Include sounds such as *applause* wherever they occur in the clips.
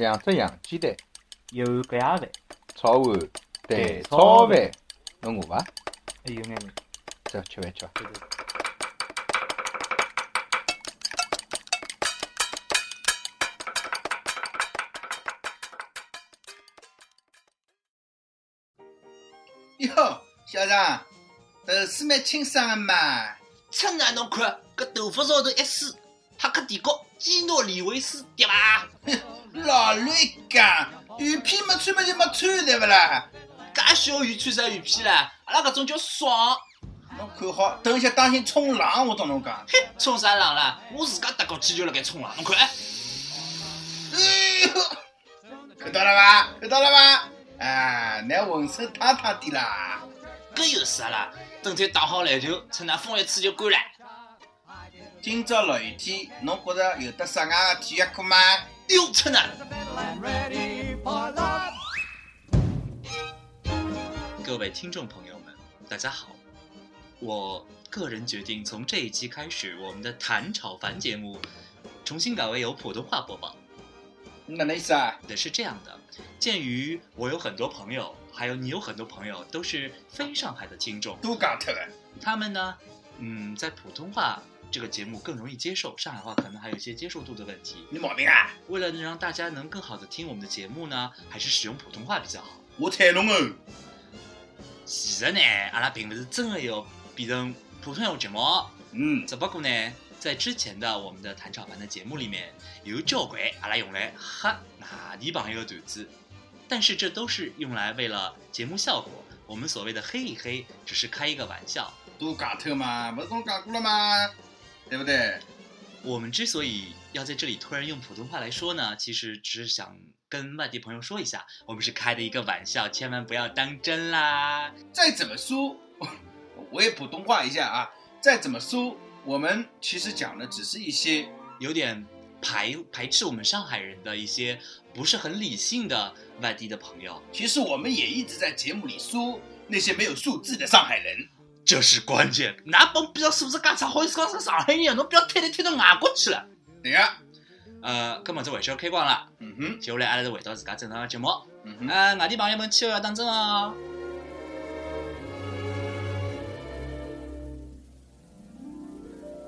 两只洋鸡蛋，一碗隔夜饭，炒碗蛋炒饭，侬饿伐？还有眼眼。走，吃饭去伐？对对对哟，小张，呃，是蛮清爽的嘛。趁啊，侬看搿头发上头一撕，哈克帝国基诺里维斯，对伐？老乱讲，雨披没穿嘛就没穿，对勿啦？介小雨穿啥雨披啦？阿拉搿种叫爽。侬看好，等一下当心冲浪，我同侬讲。嘿，冲啥浪啦？我自家搭过去就辣盖冲浪，侬看，哎，哎呦，看到了伐？看到了伐？哎，那浑身烫烫的啦。搿有啥啦？等天打好篮球，趁那风一吹就干了。今朝落雨天，侬觉着有得室外的体育课吗？哟，趁啊！各位听众朋友们，大家好。我个人决定从这一期开始，我们的谈炒饭节目重新改为由普通话播报。哪能意思啊？的是这样的，鉴于我有很多朋友，还有你有很多朋友都是非上海的听众，都讲脱了。他们呢，嗯，在普通话这个节目更容易接受，上海话可能还有一些接受度的问题。你毛病啊？为了能让大家能更好的听我们的节目呢，还是使用普通话比较好。我睬侬哦。其实呢，阿拉并不是真的要变成普通话节目，嗯，只不过呢，在之前的我们的谈炒饭的节目里面，有交关阿拉用来黑外地朋友的段子，但是这都是用来为了节目效果，我们所谓的黑一黑，只是开一个玩笑。都讲脱嘛，不是跟我讲过了吗？对不对？我们之所以要在这里突然用普通话来说呢，其实只是想跟外地朋友说一下，我们是开的一个玩笑，千万不要当真啦。再怎么说，*laughs* 我也普通话一下啊。再怎么说，我们其实讲的只是一些有点排排斥我们上海人的一些不是很理性的外地的朋友，其实我们也一直在节目里说那些没有素质的上海人。这是关键。哪帮逼到素质介差，好意思讲是上海人，侬不要推来推到外国去了。对呀、呃，根本这玩笑开光了，嗯哼，接下来阿拉就回到自家正常的节目。嗯哼，呃，外地朋友们千万要当真哦。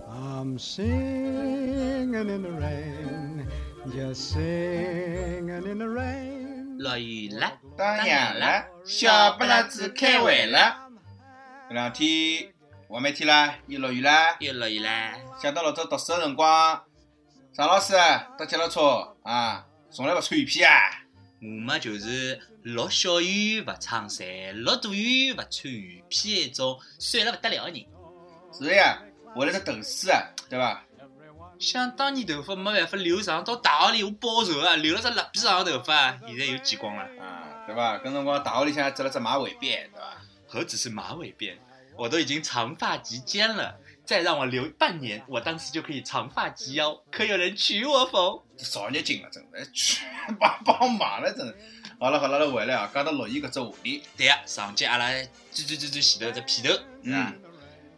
I'm singing in the rain, just singing in the rain. 落雨了，当然了，小不拉子开会了。搿两天外面天啦，又落雨啦。又落雨啦。想到老早读书的辰光，常老师啊搭脚踏车啊，从来勿穿雨披啊。我嘛就是落小雨勿撑伞，落大雨勿穿雨披一种帅了勿得了的人。是呀，为了只头饰啊，对伐？想当年头发没办法留长，到大学里我报仇啊，留了只蜡笔长的头发，现在又剪光了。啊，对伐？搿辰光大学里向扎了只马尾辫，对伐？何止是马尾辫，我都已经长发及肩了，再让我留半年，我当时就可以长发及腰，可有人娶我否？少年劲了，真的，去帮帮忙了，真的。好了好了，阿拉回来啊，讲到六一搿只话题。对呀、上节阿拉追追追追前头只片头，嗯，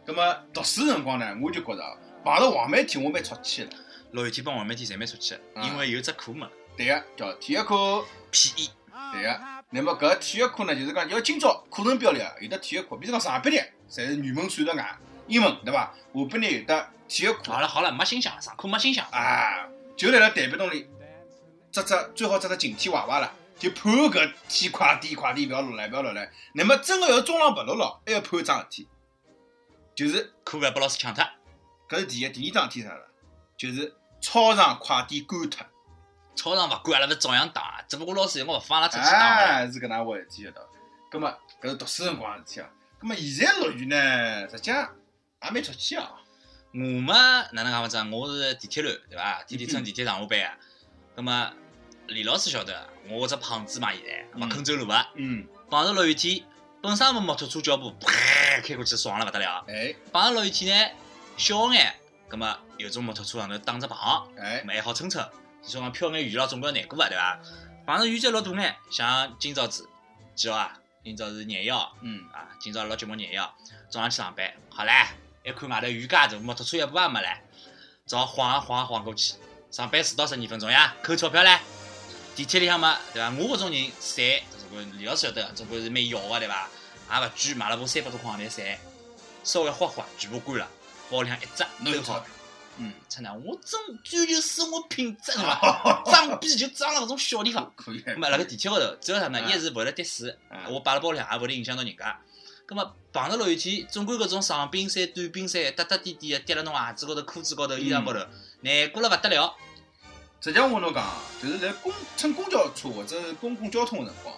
葛么读书辰光呢，我就觉着啊碰到黄梅天我蛮出气的。六一天帮黄梅天侪蛮出去的，啊因为有只课嘛对个，叫体育课。，P.E. 对个，那么搿体育课呢，就是讲要今朝课程表里啊有的体育课，比如讲上半日侪是语文、数学、外英文，对伐？下半日有的体育课好了好了，没心想了，上课没心想。啊，就辣辣台板洞里只只最好只只晴天娃娃了，就盼搿天快点快点，勿要落来勿要落来。那么真个要中浪勿落了，还要盼一桩事体，就是课勿要被老师抢脱。搿是第一，第二桩事体啥了？就是操场快点干脱。操场勿管阿拉勿照样打啊，只不过老师我勿放阿拉出去打是搿能回事体晓得伐？葛么搿是读书辰光的事体啊。葛么现在落雨呢，实际上也蛮出气啊。我嘛哪能讲法子啊？我是地铁男对伐？天天乘地铁上下班啊。葛么李老师晓得，我只胖子嘛，现在勿肯走路啊。嗯，碰着落雨天，本身没摩托车脚步，啪开过去爽了勿得了。哎碰着落雨天呢，小眼，葛么有种摩托车上头打只棚，哎还好撑撑。就说讲飘眼雨了，总归要难过啊，对伐？碰着雨再落大眼，像今朝子几号啊？今朝是廿一号嗯，啊，今朝录节目廿一号，早上去上班，好唻，一看外头雨介大，摩托车一部也没唻，只好晃啊晃啊晃过去。上班迟到十二分钟呀，扣钞票唻。地铁里向嘛，对伐？我搿种人伞，总归李老师晓得，总归是蛮要个，对伐？也勿贵，买了部三百多块行钿伞，稍微花花，全部关了，包里向一只都好侬有钞票。嗯，真的，我真追求生活品质，是伐？*laughs* 装逼就装了搿种小地方。可以。咁么辣盖地铁高头，主要啥呢？嗯一是勿会得滴水嗯，我摆辣包里向也勿会得影响到人家。咁么碰着落雨天，总归搿种长柄衫、短柄衫，搭搭点点的跌辣侬鞋子高头、裤子高头、衣裳高头，难过了勿得了。实际上我跟侬讲，就是在公乘公交车或者是公共交通个辰光，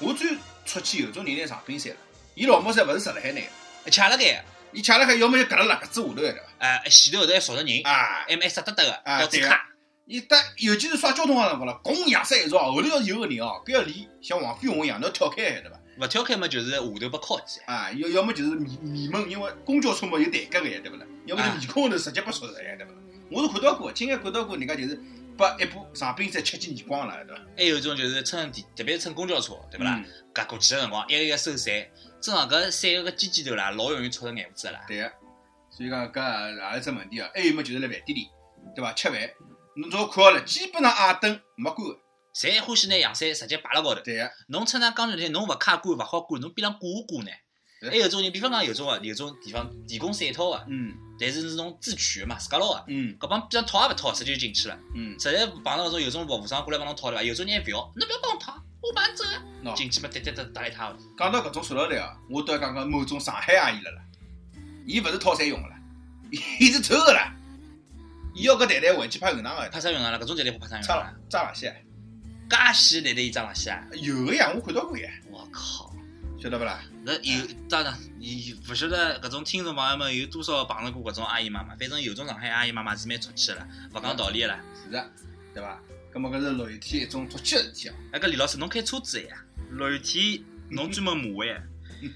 我最出去有种人拿长柄衫了，伊老母衫勿是直辣海拿个，卡辣盖，伊卡辣海要么就夹辣搿子下头个对伐？哎，前头后头还少着人，啊，还蛮湿哒哒个，啊对倒子卡。伊搭尤其是耍交通个辰光了，咣扬三一照，后头要是有个人哦，搿要离像黄飞鸿一样，侬要跳开晓得伐？勿跳开嘛，就是下头被敲击。啊，要要么就是面面门，因为公交车嘛有台阶个呀，对勿啦？要么就面孔头直接被戳着呀，对勿啦？我是看到过，亲眼看到过人家就是把一部长柄衫吃进耳光了，对伐？还有一种就是乘地，特别是乘公交车，对勿啦搿？过去个辰光，一个一个收伞，正常搿伞个尖尖头啦，老容易戳着眼胡子个啦。对个，所以讲搿也是只问题啊。还有么就是辣饭店里，对伐？吃饭，侬只要看好了，基本上矮灯没关个，侪欢喜拿阳伞直接摆辣高头。对个，侬趁那讲句天，侬勿卡关勿好关，侬边浪挂一挂呢？对还有种人，比方讲有种啊，有种地方提供伞套个，嗯但是是种自取个嘛，自家捞个。嗯搿帮边上套也勿套，直接就进去了。嗯，实在碰到搿种有种服务生过来帮侬套对伐？有种人还勿要，侬勿要帮我套，我帮你走啊。喏，进去嘛，滴滴滴打一塌。讲到搿种塑料袋啊，我都要讲讲某种上海阿姨了啦，伊勿是套衫用个啦，伊是抽个啦，伊要搿袋袋回去拍后堂个，拍啥用场了？搿种袋袋不拍啥用抓场了。抓螃蟹，介细来来一张垃圾啊！有个呀，我看到过呀，我靠！晓得勿啦？那有当然，你勿晓得搿种听众朋友们有多少碰着过搿种阿姨妈妈？反正有种上海阿姨妈妈是蛮出气的啦，勿讲道理的啦。是的，对伐？葛末搿是落雨天一种出气个事体哦。哎，搿李老师，侬开车子的呀？落雨天 *laughs* 侬专门骂的呀？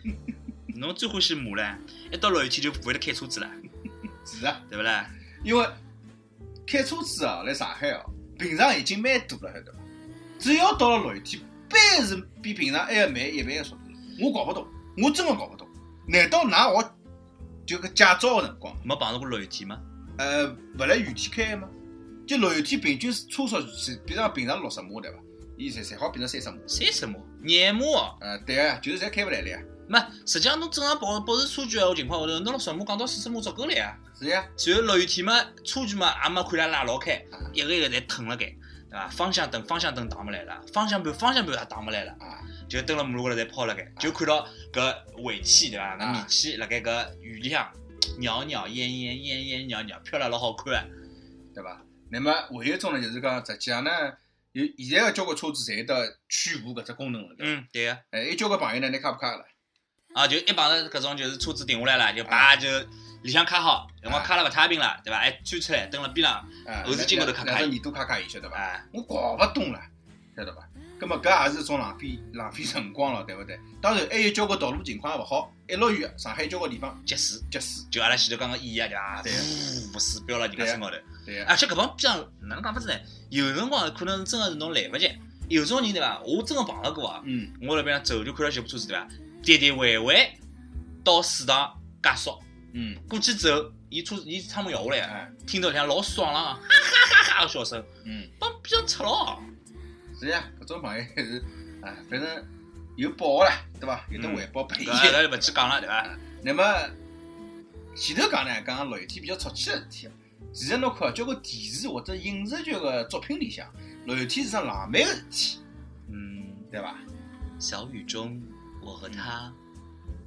*laughs* 侬最欢喜骂唻，一到落雨天就勿会得开车子了，*laughs* 是啊，对勿啦？因为开车子啊，来上海哦，平常已经蛮堵了，晓得伐？只要到了落雨天，班是比平常还要慢一倍个速度。我搞不懂，我真个搞不懂。难道㑚学就搿驾照个辰光，没碰着过落雨天吗？呃，勿来雨天开吗？就落雨天平均车速是，比方平常六十码对伐？伊才才好变成三十码。三十码，廿码哦。呃，对个，就是侪开勿来了呀。没，实际上侬正常保保持车距个情况下头，侬六十码降到四十码足够了呀。是呀，随后落雨天嘛，车距嘛也没看伊拉拉老开啊，一个一个侪腾了盖，对伐？方向灯方向灯打没来了，方向盘方向盘也打没来了，啊，就蹲辣马路高头侪抛辣盖，就看到搿尾气对伐？啊搿米气辣盖搿雨里向袅袅烟烟烟烟袅袅飘了老好看个。对伐？那么还有一种呢，就是讲实际上呢，有现在个交关车子侪有得驱雾搿只功能了。对伐嗯，对个。哎，有交关朋友呢，拿卡不卡了？啊，就一碰着搿种就是车子停下来了，就叭就里向卡好，辰光卡了勿太平了，对伐？还钻出来蹲辣边上，啊，后视镜高头卡卡两只耳朵卡卡伊，晓得伐？哎，我搞勿懂了，晓得伐？葛么搿也是一种浪费浪费辰光了，对勿对？当然还有交关道路情况也勿好，一落雨，上海交关地方积水，积水，就阿拉前头刚刚演啊，对伐？对呜，水飙了人家身高头。对个，而且搿帮边上哪能讲法子呢？有辰光可能真个是侬来勿及，有种人对伐？我真个碰到过啊！嗯，我辣边上走就看到几部车子对伐？跌跌回回到水塘加速，嗯，过去之后，伊车伊窗门摇下来，哎，听到里向老爽朗啊，*laughs* 哈哈哈哈个笑声，嗯，帮边上出了。是呀，搿种朋友还是，啊，反正有保个啦，对伐？有得环保配搿搿就勿去讲了对伐？那么前头讲呢，讲讲落雨天比较出气个事体啊。其实侬看，交关电视或者影视剧个作品里向，六月天是桩浪漫个事体，嗯，对伐？小雨中，我和他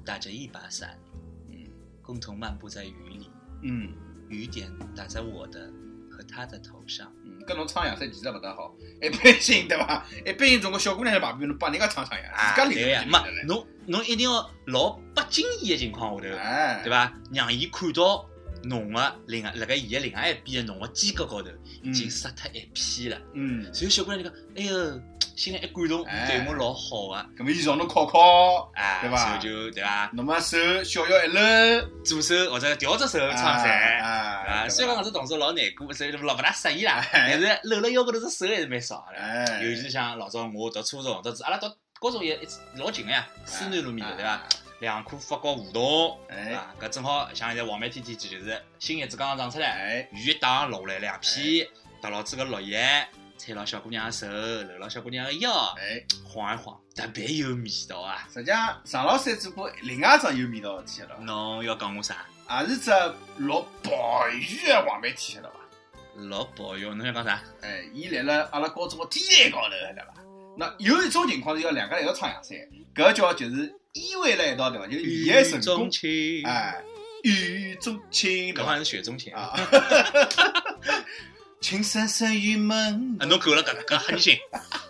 打着一把伞，嗯共同漫步在雨里，嗯雨点打在我的和他的头上。嗯，跟侬唱洋山其实勿大好，一般性对伐？一般性总归小姑娘在旁边，侬帮人家唱唱呀，自家对呀，没侬侬一定要老不经意的情况下头，哎，对？伐？让伊看到侬个另外辣盖伊个另外一边的侬个肩胛高头已经湿脱一片了。嗯，所以小姑娘就讲，哎哟，心里一感动，哎。对我老好个，咁么伊让侬考考，哎，对伐所以就对伐？侬么手小腰一搂，左手或者调只手撑伞。啊啊，虽然讲搿只动作老难过，所以老勿大适意啦，哎。但是搂了腰高头只手还是蛮爽的。哎，尤其是像老早我读初中，读阿拉读高中也一直老近个呀，思南路面头对伐？两棵法国梧桐，哎。啊，搿正好像现在黄梅天天气，就是新叶子刚刚长出来，哎，雨一打落下来两片，搭牢子个落叶，踩牢小姑娘的手，搂牢小姑娘的腰，哎，晃一晃，特别有味道啊！实际上上老三做过另外一桩有味道的事体了，侬要讲我啥？也是只落暴雨的黄梅天，晓得伐？老暴雨，侬要讲啥？哎，伊来了阿拉高中个天台高头，晓得伐？那有一种情况是要两个人一道唱洋山，搿叫就是依偎辣一道，对伐？就是恋爱成功哎，雨中情，搿好？像是雪中情啊，*laughs* 情深深雨蒙啊，，侬够了，搿搿黑人心。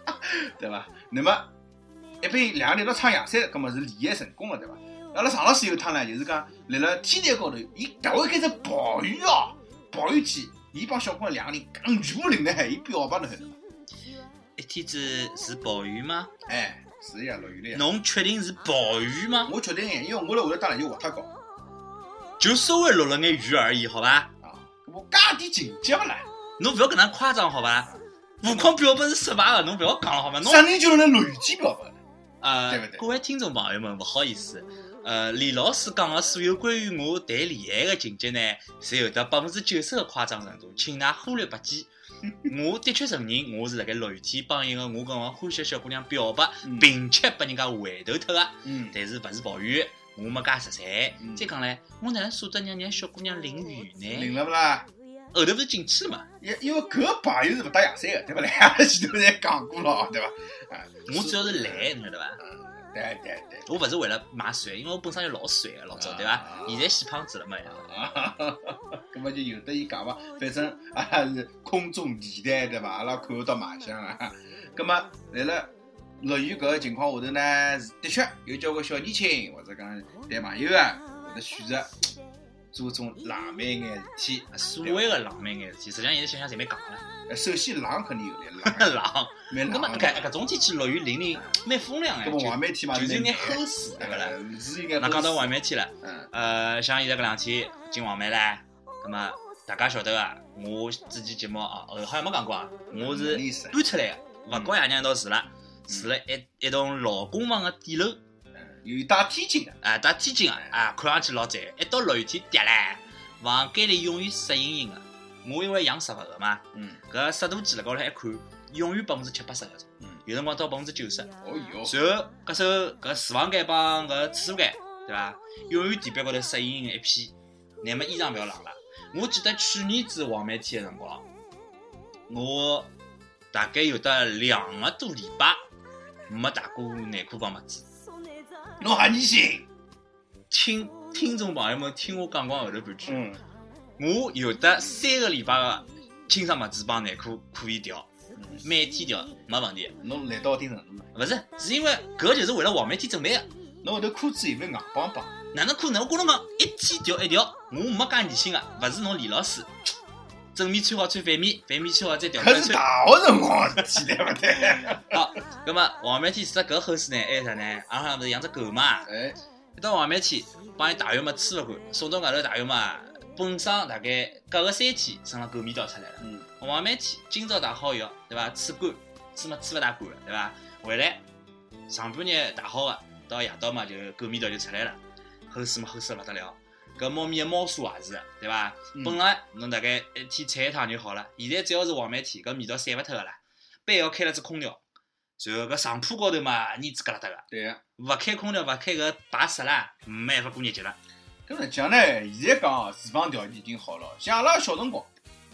*laughs* 对伐？那么一般两个人一道唱阳山，葛末是恋爱成功了，对伐？阿拉常老师有一趟呢，就是讲辣辣天台高头，伊搿回开始暴雨哦，暴雨天，伊帮小姑娘两个人讲全部淋了海，*laughs* 伊表白侬晓得伐？一天子是暴雨吗？哎，是呀，落雨了呀。侬确定是暴雨吗？我确定哎，因为我辣后头打篮球滑脱高就稍微落了眼雨而已，好吧？啊，我加点情节勿啦？侬勿要搿能夸张，好伐？何况表白是失败的，侬勿要讲了，好伐？侬啥人就能落雨天表白呢？呃对不对，各位听众朋友们，勿好意思，呃，李老师讲的所有关于我谈恋爱的情节呢，侪有得百分之九十的夸张程度，请㑚忽略不计。*laughs* 我的确承认，我是辣盖落雨天帮一个我搿辰欢喜的小姑娘表白，嗯并且拨人家回头脱个。嗯，但是勿是抱怨，我没介实在。嗯再讲唻，我哪能舍得让让小姑娘淋雨呢淋？了勿啦？后头勿是进去了嘛？因因为搿个朋友是勿打洋山个，对勿啦？*laughs* 阿拉前头侪讲过了，对伐？啊，我主要是懒，侬晓得伐？对对对。我勿是为了买帅，因为我本身就老帅个老早，对伐啊？现在死胖子了嘛？啊，咁么就有得伊讲伐，反正阿拉是空中地带对伐？阿拉看勿到卖相啊。咁么来了落雨搿个情况下头呢，的确有交关小年轻或者讲谈朋友啊，会得选择做种浪漫眼事体。所谓个浪漫眼事体，实际上现在想想侪蛮戆个。呃首先浪肯定有嘞，浪浪，蛮咁 *laughs* 么。搿搿种天气落雨淋淋，蛮风凉搿么黄个，梅天嘛，就是有眼蛮齁水，对勿啦？呃是有眼那讲到齁水黄梅天了，嗯呃，像现在搿两天进黄梅唻，那么大家晓得个，我之前节目啊，呃好像没讲过啊，我是搬出来个，勿跟爷娘一道住了，住了一一栋老公房个底楼，嗯有带天井的，啊，带天井个，啊，看上去老赞，一到落雨天跌嘞，房间里永远湿阴阴的。我因为养植物个嘛，嗯，搿湿度计辣高头一看，永远百分之七八十搿种嗯，有辰光到百分之九十。哦哟，然后搿首搿厨房间帮搿厕所间，对伐？永远地板高头湿盈盈一片，乃末衣裳勿要冷了。我记得去年子黄梅天个辰光，我大概有得两个多礼拜没洗过内裤帮袜子。侬还年轻，听听众朋友们听我讲光后头半句，嗯，我有的三个礼拜的清爽袜子帮内裤可以调，每天调没问题。侬来到一定程度了，勿是，是因为搿就是为了黄梅天准备的。侬后头裤子有没有硬邦邦？哪能可能？我跟侬讲，一天调一条，我没介疑心个，勿是侬李老师。正面穿好穿反面，反面穿好再调搿是转穿。大学辰光的事体对勿对？*laughs* 好，葛么黄梅天除了搿后事呢，还有啥呢？阿拉勿是养只狗嘛？哎，一到黄梅天，帮伊大浴嘛吹勿干，送到外头大浴嘛，本身大概隔个三天，身上狗味道出来了。嗯，黄梅天，今朝洗好浴，对伐？吹干，吹嘛吹勿大干了，对伐？回来上半日洗好个，到夜到嘛就狗味道就出来了，齁水嘛齁水得勿得了。搿猫咪个猫砂也是，对伐？嗯本来侬大概一天铲一趟就好了，现在只要是黄梅天，搿味道散勿脱个啦。背要开了只空调，然后搿上铺高头嘛泥子疙瘩瘩个，对个。勿开空调，勿开搿排湿啦，没办法过日脚了。搿能讲呢，现在讲哦，厨房条件已经好了。像阿拉小辰光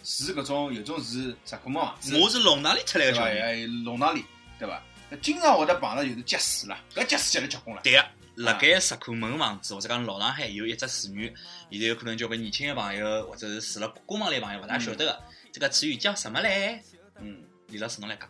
住搿种有种是石库门房子，我是弄堂里出来？个小人，还有弄堂里，对伐？经常会得碰到就是积水啦，搿积水积了结棍了。对个。辣盖石库门房子或者讲老上海有一只词语，现在有可能交关年轻的朋友或者是住了公房里的朋友勿大晓得个，这个词语叫什么嘞？嗯，李老师侬来讲，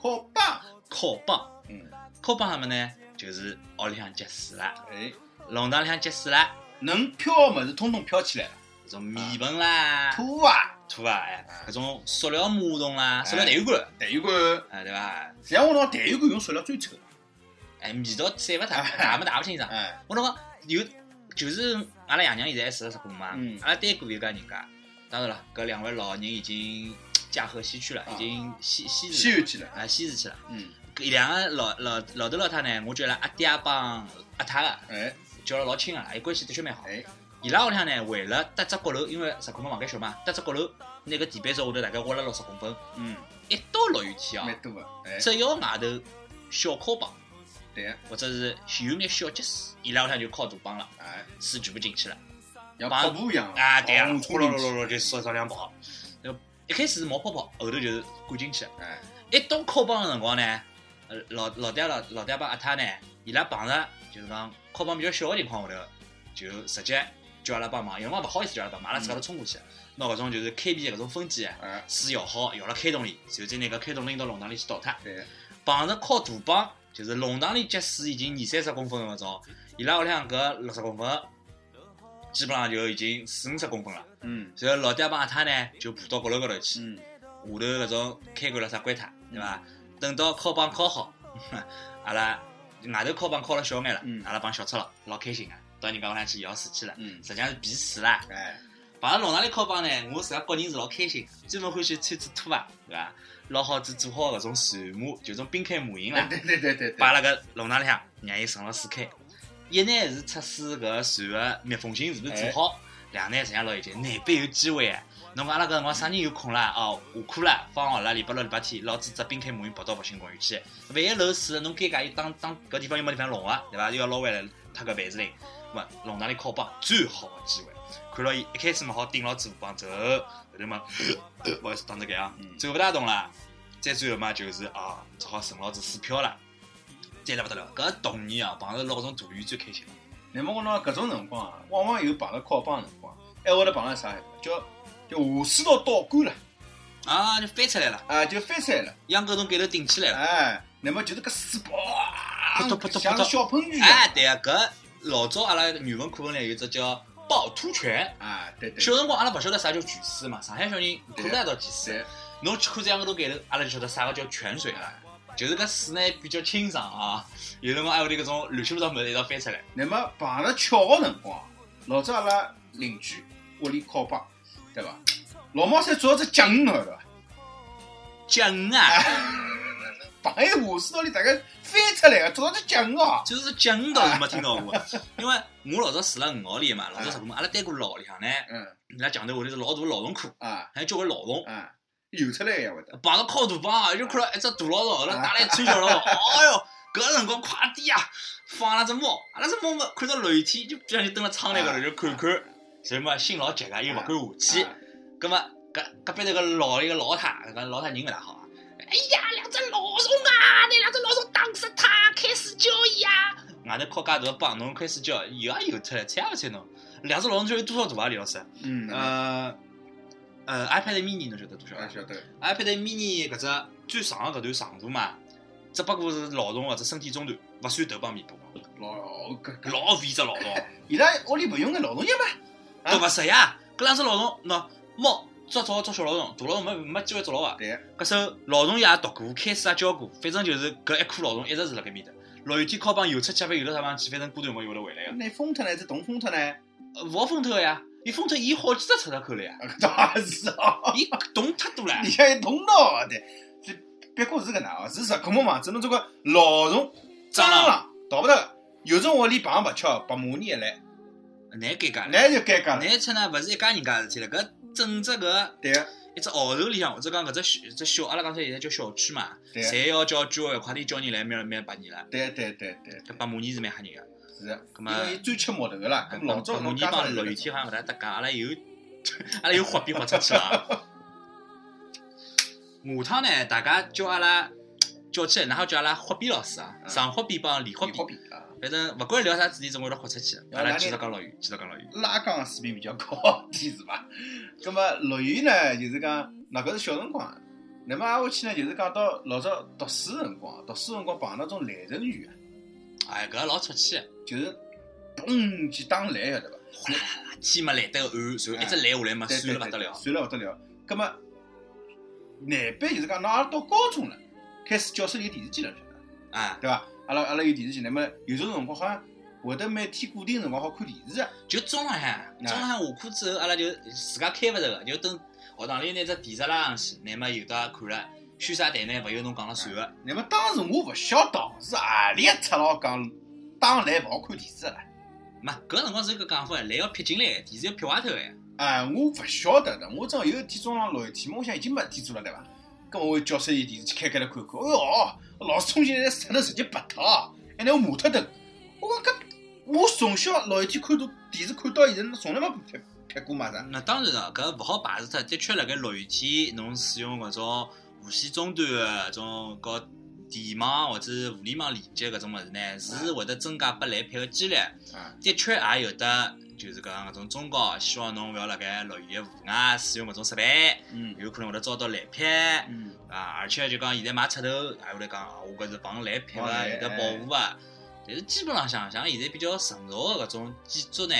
靠帮，靠帮。嗯，靠帮什么呢？就是屋里向积水了，哎，弄堂里向积水了，能飘的物事通通漂起来了，搿种面盆啦、土啊，土啊，哎，搿种塑料马桶啦、塑料痰盂罐，痰盂罐，哎，对伐？像我讲痰盂罐用塑料最臭，哎，味道散勿脱，*laughs* 打没打勿清爽。哎，我侬讲有，就是阿拉爷娘现在还住辣石库嘛，嗯阿拉单过一家人家。当然了，搿两位老人已经驾鹤西去了，已经西西西游去了，啊，西游去了。嗯，搿两个老老老头老太呢，我叫伊拉阿爹帮阿太个，哎，叫了老亲个，伊关系的确蛮好。哎，伊拉屋里向呢，为了搭只阁楼，因为石库门房间小嘛，搭只阁楼拿个地板朝下头大概挖了六十公分，嗯，一到落雨天啊蛮，多个，哎，只要外头小靠帮对，或者是有眼小积水，伊拉屋里向就靠大帮了，哎，水全部进去了。像跑步一样啊，对啊，轰呼噜噜噜噜就烧烧两泡。那个一开始是冒泡泡，后头就是灌进去了。哎，一到靠帮的辰光呢，呃，老老爹老老爹帮阿太呢，伊拉碰着就是讲靠帮比较小的情况下头，就直接叫阿拉帮忙，有辰光勿好意思叫阿拉帮忙，阿拉自家头冲过去，拿搿种就是开闭的搿种风机啊，哎，水摇好，摇了开动里，然后再拿搿开动拎到弄堂里去倒脱。对，碰着靠大帮，就是弄堂里积水已经二三十公分的搿种，伊拉屋里向搿六十公分，基本上就已经四五十公分了。嗯然后老爹帮阿太呢，就爬到阁楼高头去，嗯，下头搿种开关了啥关脱，对伐？等到靠帮敲好，*laughs* 阿拉外头靠帮敲了小眼了嗯，阿拉帮小赤佬老开心个，到人家屋里向去摇水去了，嗯实际上是避暑啦。哎，碰到弄堂里靠帮呢，我自家个人是老开心，专门欢喜穿只拖鞋，对伐？捞好子做好搿种船模，就种冰开模型啦，对 *laughs* 对对对对，摆辣搿弄堂里向，让伊顺了水开。一呢是测试搿船个密封性是勿是做好，两呢实际上老有劲，难边有机会哎。侬讲阿拉搿辰光啥人有空啦？哦，下课啦，放学啦，礼拜六、礼拜天，老子只冰开模型跑到复兴公园去。万一漏水，侬尴尬又当当搿地方又没地方弄个，对伐？又要捞回来脱搿万字林，咾么弄堂里靠帮最好个机会。看牢伊一开始嘛好顶牢主帮走，后头嘛，不好意思打只盖啊，走勿大动了。再最后嘛就是啊，只好存牢子水漂了。再来勿得了，搿童年啊，碰着捞搿种大鱼最开心了。那么我讲搿种辰光啊，往往有碰到靠帮辰光，还会得碰到啥？叫叫下水道倒灌了，啊，就翻出来了，啊，就翻出来了，仰搿种盖头顶起来了。哎，那么就是搿水扑通扑砰，像通扑通小喷泉一样，哎，对啊，搿老早阿拉语文课本里有只叫趵突泉。啊，对对，小辰光阿拉勿晓得啥叫泉水嘛，上海小人看得到泉水，，侬去看这样搿头盖头，阿拉就晓得啥个叫泉水了。就是搿水呢比较清爽啊，有辰光还会得搿种乱七八糟物事一道翻出来。那么碰着巧个辰光，老早阿拉邻居屋里靠帮，对伐？老毛三做只酱鱼晓得伐？酱啊，*laughs* 碰喺下水道里大概翻出来个，做只酱鱼啊！就是酱倒是没听到过，*laughs* 因为我老早住辣五号里嘛，老早住过嘛，阿拉单过老里向呢，嗯伊拉墙头下头是老大个劳动课，啊还有交关劳动。啊，游出来个呀会得。碰到靠大棒啊，就看到一只大老鼠，后头带来一串小老鼠，*laughs* 哎哟，搿辰光快点啊，放阿拉只猫，阿拉只猫嘛看到雷天就不小心蹲辣窗台高头就看看，所以嘛心老急个，又勿敢下去啊。葛末。隔隔壁头个老一个老太，搿老太人勿大好啊。哎呀，两只老两只老鼠打死它，开始叫伊啊！外头靠介大个帮，侬开始叫，游也游出来，睬也勿睬侬。两只老鼠有多少大啊，李老师？嗯，呃呃，iPad mini 侬晓得多少啊？晓得。iPad mini 搿只最长的搿段长度嘛，只不过是老虫个只身体中段，勿算头帮面部，老搿搿，老肥只老虫，*laughs* 伊拉屋里勿用个劳动药嘛？啊都勿适呀。搿两只老虫，喏，猫捉捉捉小老鼠，大老鼠没没机会捉牢个。对，搿首老虫也读过，开始也教过，反正就是搿一颗老虫一直是辣搿面搭。落雨天靠帮游出去，反游到啥地方去，反正过段辰光又会得回来个。那封脱呢？是冻封脱呢？呃勿好封脱个呀，伊封脱伊好几只出入口了呀，*laughs* 搿倒是哦。伊洞太多了里。向一通道的，这别过是搿能哦，是实可么嘛？只能这个老虫蟑螂逃不得，有种屋里碰勿巧，白蚂蚁一来，难尴尬了，那就尴尬了。难出呢，勿是一家人家事体了，搿整只搿一只号头里向，或者讲搿只小只小，阿拉刚才现在叫小区嘛，对。侪要叫居委会快点叫人来灭灭白蚁了。对对对对，搿白蚂蚁是蛮吓人个，是。因为伊专吃木头个啦。咁老早白蚂蚁侬家帮落雨天好像勿大搭界，阿拉又 *laughs* 阿拉又豁边豁出去了。*laughs* 下趟呢，大家叫阿拉叫起来，然后叫阿拉豁边老师啊，嗯上豁边帮李豁边反正勿管聊啥主题，总归要豁出去。阿拉继续讲落雨，继续讲落雨。拉杠水平比较高点是伐？咁 *laughs* 么落雨呢，就是讲，那搿是小辰光。那么挨下去呢，就是讲到老早读书辰光，读书辰光碰到种雷阵雨啊，哎，搿老出气的，就是嘣几打雷晓得伐？哗啦啦啦，天嘛来得个暗，然后一直雷下来嘛，对酸了勿得了。酸了勿得了。咁么难边就是讲，侬阿拉到高中了，开始教室里有电视机了，晓得伐？啊，对伐？阿拉阿拉有电视机，那么有种辰光好像会得每天固定辰光好看电视啊。就中浪向，中浪向下课之后，阿拉就自家开勿着个，就等学堂里拿只电视拉上去，乃末有得看了。选啥台呢？勿由侬讲了算个。那么当时我勿晓得是何里一出佬讲，打雷勿好看电视了。没，搿辰光是有个讲法，来要撇进来，电视要撇外头个。啊，我勿晓得的，我正好有一天中浪落一天嘛，我想已经没事体做了对伐？搿么我教室里电视机开开来看看，哎哟，老师冲进来石头直接拔脱，还拿我骂脱顿。我讲搿，我从小落雨天看到电视看到现在，从来没劈劈过嘛啥。那当然了，搿勿好排除脱，的确辣盖落雨天，侬使用搿种无线终端的搿种和电网或者是互联网连接搿种物事呢，是会得增加拨来劈个几率。啊，的确也有的，就是讲搿种忠告，希望侬勿要辣盖落雨个户外使用搿种设备，嗯有可能会得遭到雷劈。嗯，啊，而且就讲现在买插头，还会来讲，啊我搿是防雷劈个，防雷有得保护个。但是基本浪向，像现在比较成熟个搿种建筑呢，